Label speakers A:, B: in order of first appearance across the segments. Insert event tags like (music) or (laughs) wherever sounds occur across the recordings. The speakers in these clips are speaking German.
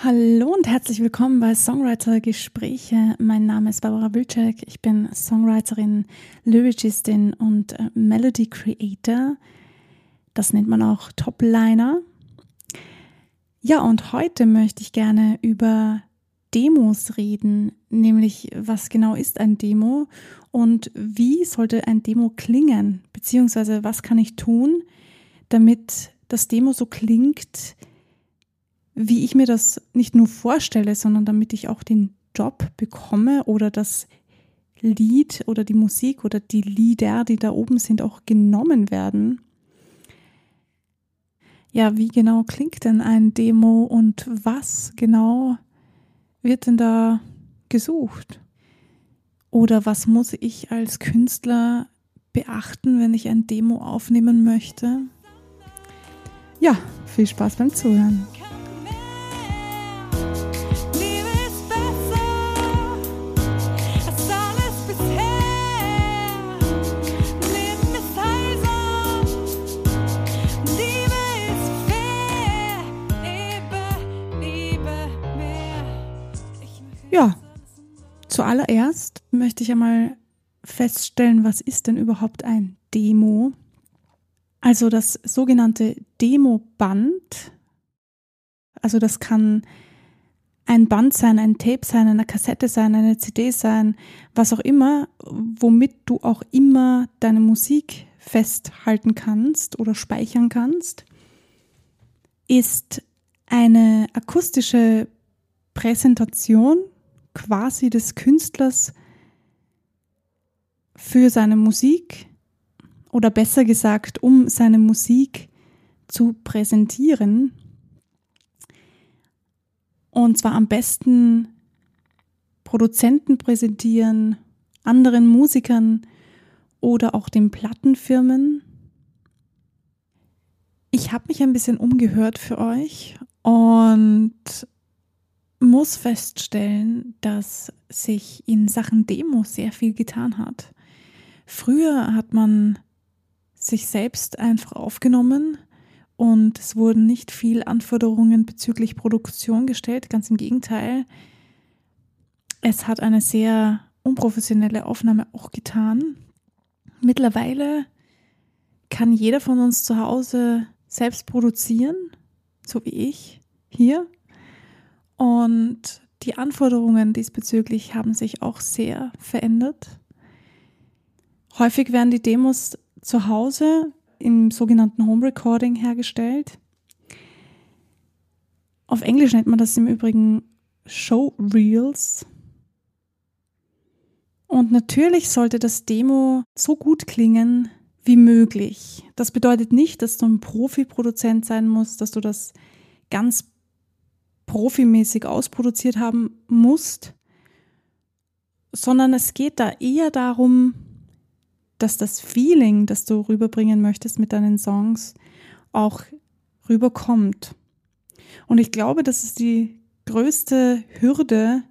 A: Hallo und herzlich willkommen bei Songwriter Gespräche. Mein Name ist Barbara Wilczek. Ich bin Songwriterin, Lyricistin und äh, Melody Creator. Das nennt man auch Topliner. Ja, und heute möchte ich gerne über Demos reden, nämlich was genau ist ein Demo und wie sollte ein Demo klingen, beziehungsweise was kann ich tun, damit das Demo so klingt, wie ich mir das nicht nur vorstelle, sondern damit ich auch den Job bekomme oder das Lied oder die Musik oder die Lieder, die da oben sind, auch genommen werden. Ja, wie genau klingt denn ein Demo und was genau wird denn da gesucht? Oder was muss ich als Künstler beachten, wenn ich ein Demo aufnehmen möchte? Ja, viel Spaß beim Zuhören. Zuallererst möchte ich einmal feststellen, was ist denn überhaupt ein Demo? Also das sogenannte Demo-Band, also das kann ein Band sein, ein Tape sein, eine Kassette sein, eine CD sein, was auch immer, womit du auch immer deine Musik festhalten kannst oder speichern kannst, ist eine akustische Präsentation quasi des Künstlers für seine Musik oder besser gesagt, um seine Musik zu präsentieren. Und zwar am besten Produzenten präsentieren, anderen Musikern oder auch den Plattenfirmen. Ich habe mich ein bisschen umgehört für euch und muss feststellen, dass sich in Sachen Demo sehr viel getan hat. Früher hat man sich selbst einfach aufgenommen und es wurden nicht viel Anforderungen bezüglich Produktion gestellt, ganz im Gegenteil. Es hat eine sehr unprofessionelle Aufnahme auch getan. Mittlerweile kann jeder von uns zu Hause selbst produzieren, so wie ich hier. Und die Anforderungen diesbezüglich haben sich auch sehr verändert. Häufig werden die Demos zu Hause im sogenannten Home Recording hergestellt. Auf Englisch nennt man das im Übrigen Show Reels. Und natürlich sollte das Demo so gut klingen wie möglich. Das bedeutet nicht, dass du ein Profi-Produzent sein musst, dass du das ganz profimäßig ausproduziert haben musst, sondern es geht da eher darum, dass das Feeling, das du rüberbringen möchtest mit deinen Songs, auch rüberkommt. Und ich glaube, das ist die größte Hürde,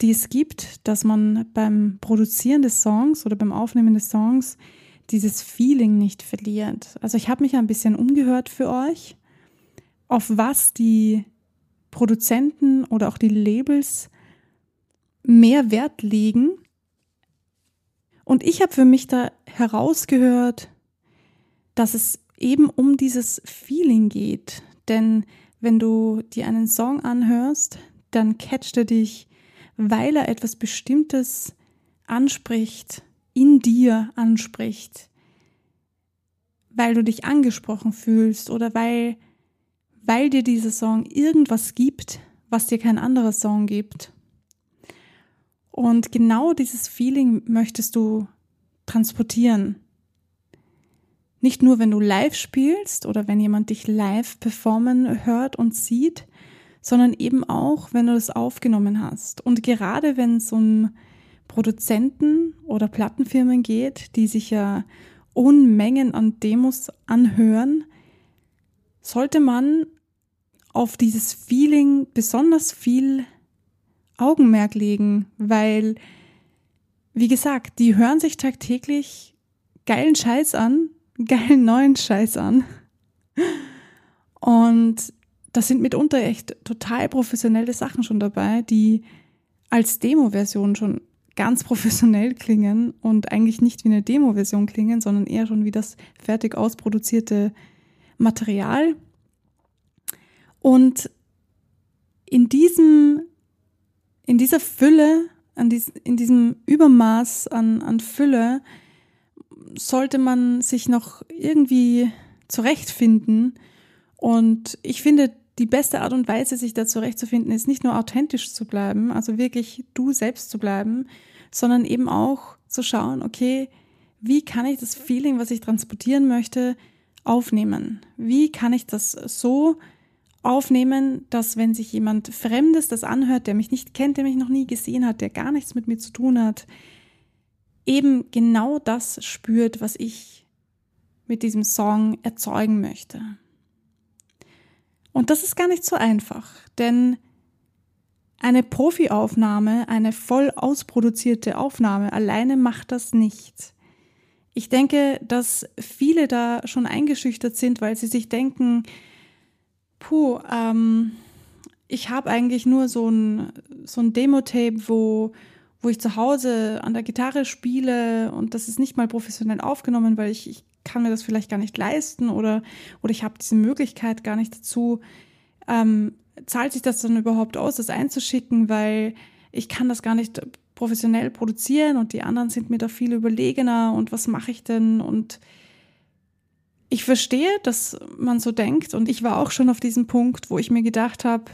A: die es gibt, dass man beim Produzieren des Songs oder beim Aufnehmen des Songs dieses Feeling nicht verliert. Also ich habe mich ein bisschen umgehört für euch, auf was die Produzenten oder auch die Labels mehr Wert legen. Und ich habe für mich da herausgehört, dass es eben um dieses Feeling geht. Denn wenn du dir einen Song anhörst, dann catcht er dich, weil er etwas Bestimmtes anspricht, in dir anspricht, weil du dich angesprochen fühlst oder weil weil dir dieser Song irgendwas gibt, was dir kein anderer Song gibt. Und genau dieses Feeling möchtest du transportieren. Nicht nur, wenn du live spielst oder wenn jemand dich live performen hört und sieht, sondern eben auch, wenn du es aufgenommen hast. Und gerade wenn es um Produzenten oder Plattenfirmen geht, die sich ja Unmengen an Demos anhören, sollte man auf dieses Feeling besonders viel Augenmerk legen, weil, wie gesagt, die hören sich tagtäglich geilen Scheiß an, (laughs) geilen neuen Scheiß an. Und da sind mitunter echt total professionelle Sachen schon dabei, die als Demo-Version schon ganz (laughs) professionell klingen und eigentlich nicht wie eine Demo-Version klingen, sondern eher schon wie das fertig ausproduzierte Material. Und in diesem, in dieser Fülle, in diesem Übermaß an, an Fülle, sollte man sich noch irgendwie zurechtfinden. Und ich finde, die beste Art und Weise, sich da zurechtzufinden, ist nicht nur authentisch zu bleiben, also wirklich du selbst zu bleiben, sondern eben auch zu schauen, okay, wie kann ich das Feeling, was ich transportieren möchte, aufnehmen? Wie kann ich das so aufnehmen, dass wenn sich jemand Fremdes das anhört, der mich nicht kennt, der mich noch nie gesehen hat, der gar nichts mit mir zu tun hat, eben genau das spürt, was ich mit diesem Song erzeugen möchte. Und das ist gar nicht so einfach, denn eine Profiaufnahme, eine voll ausproduzierte Aufnahme alleine macht das nicht. Ich denke, dass viele da schon eingeschüchtert sind, weil sie sich denken, puh, ähm, ich habe eigentlich nur so ein, so ein Demo-Tape, wo, wo ich zu Hause an der Gitarre spiele und das ist nicht mal professionell aufgenommen, weil ich, ich kann mir das vielleicht gar nicht leisten oder, oder ich habe diese Möglichkeit gar nicht dazu. Ähm, zahlt sich das dann überhaupt aus, das einzuschicken, weil ich kann das gar nicht professionell produzieren und die anderen sind mir da viel überlegener und was mache ich denn und ich verstehe, dass man so denkt und ich war auch schon auf diesem Punkt, wo ich mir gedacht habe,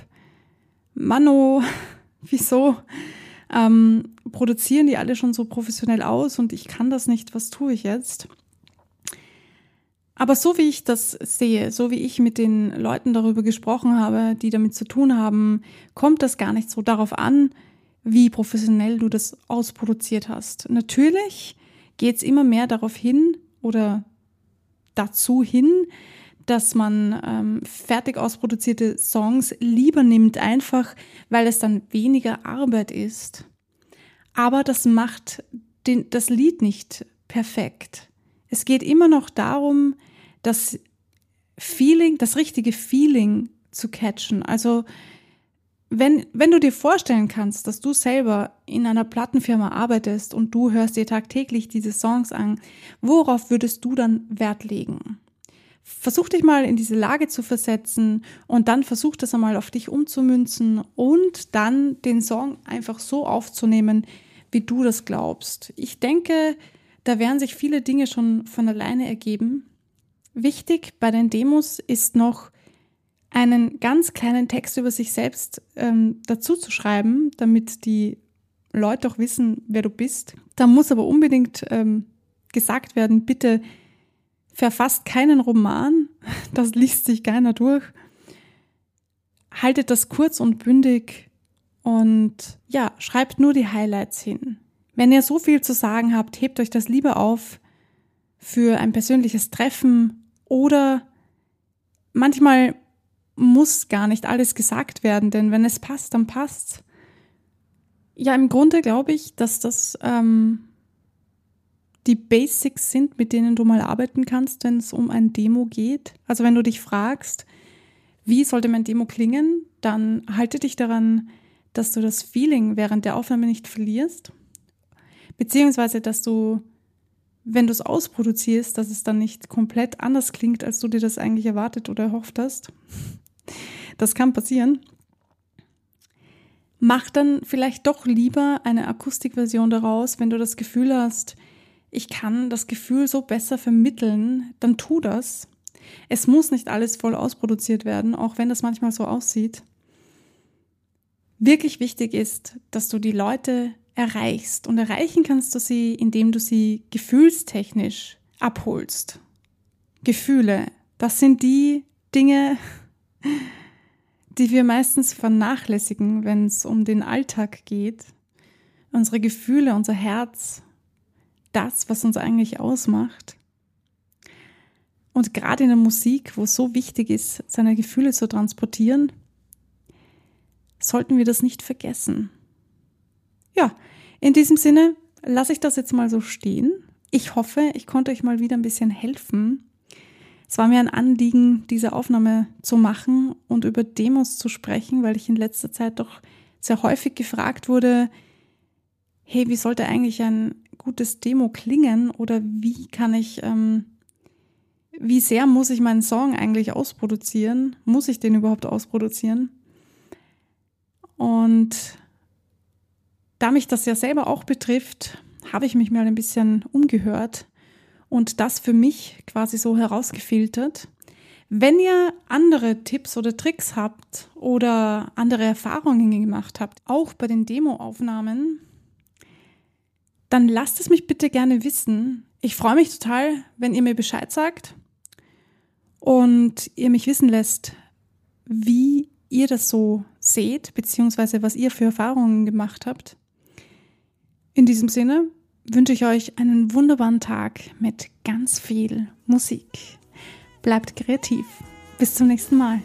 A: Mano, (laughs) wieso ähm, produzieren die alle schon so professionell aus und ich kann das nicht, was tue ich jetzt? Aber so wie ich das sehe, so wie ich mit den Leuten darüber gesprochen habe, die damit zu tun haben, kommt das gar nicht so darauf an, wie professionell du das ausproduziert hast. Natürlich geht es immer mehr darauf hin oder dazu hin, dass man ähm, fertig ausproduzierte Songs lieber nimmt, einfach weil es dann weniger Arbeit ist. Aber das macht den, das Lied nicht perfekt. Es geht immer noch darum, das Feeling, das richtige Feeling zu catchen. Also wenn, wenn du dir vorstellen kannst, dass du selber in einer Plattenfirma arbeitest und du hörst dir tagtäglich diese Songs an, worauf würdest du dann Wert legen? Versuch dich mal in diese Lage zu versetzen und dann versuch das einmal auf dich umzumünzen und dann den Song einfach so aufzunehmen, wie du das glaubst. Ich denke, da werden sich viele Dinge schon von alleine ergeben. Wichtig bei den Demos ist noch, einen ganz kleinen Text über sich selbst ähm, dazu zu schreiben, damit die Leute auch wissen, wer du bist. Da muss aber unbedingt ähm, gesagt werden, bitte verfasst keinen Roman, (laughs) das liest sich keiner durch. Haltet das kurz und bündig und ja, schreibt nur die Highlights hin. Wenn ihr so viel zu sagen habt, hebt euch das lieber auf für ein persönliches Treffen oder manchmal muss gar nicht alles gesagt werden, denn wenn es passt, dann passt. Ja, im Grunde glaube ich, dass das ähm, die Basics sind, mit denen du mal arbeiten kannst, wenn es um ein Demo geht. Also wenn du dich fragst, wie sollte mein Demo klingen, dann halte dich daran, dass du das Feeling während der Aufnahme nicht verlierst Beziehungsweise, dass du, wenn du es ausproduzierst, dass es dann nicht komplett anders klingt, als du dir das eigentlich erwartet oder erhofft hast. Das kann passieren. Mach dann vielleicht doch lieber eine Akustikversion daraus, wenn du das Gefühl hast, ich kann das Gefühl so besser vermitteln, dann tu das. Es muss nicht alles voll ausproduziert werden, auch wenn das manchmal so aussieht. Wirklich wichtig ist, dass du die Leute erreichst. Und erreichen kannst du sie, indem du sie gefühlstechnisch abholst. Gefühle, das sind die Dinge, (laughs) die wir meistens vernachlässigen, wenn es um den Alltag geht. Unsere Gefühle, unser Herz, das, was uns eigentlich ausmacht. Und gerade in der Musik, wo es so wichtig ist, seine Gefühle zu transportieren, sollten wir das nicht vergessen. Ja, in diesem Sinne lasse ich das jetzt mal so stehen. Ich hoffe, ich konnte euch mal wieder ein bisschen helfen. Es war mir ein Anliegen, diese Aufnahme zu machen und über Demos zu sprechen, weil ich in letzter Zeit doch sehr häufig gefragt wurde, hey, wie sollte eigentlich ein gutes Demo klingen oder wie kann ich, ähm, wie sehr muss ich meinen Song eigentlich ausproduzieren? Muss ich den überhaupt ausproduzieren? Und da mich das ja selber auch betrifft, habe ich mich mal ein bisschen umgehört und das für mich quasi so herausgefiltert. Wenn ihr andere Tipps oder Tricks habt oder andere Erfahrungen gemacht habt, auch bei den Demoaufnahmen, dann lasst es mich bitte gerne wissen. Ich freue mich total, wenn ihr mir Bescheid sagt und ihr mich wissen lässt, wie ihr das so seht, beziehungsweise was ihr für Erfahrungen gemacht habt. In diesem Sinne wünsche ich euch einen wunderbaren Tag mit ganz viel Musik. Bleibt kreativ. Bis zum nächsten Mal.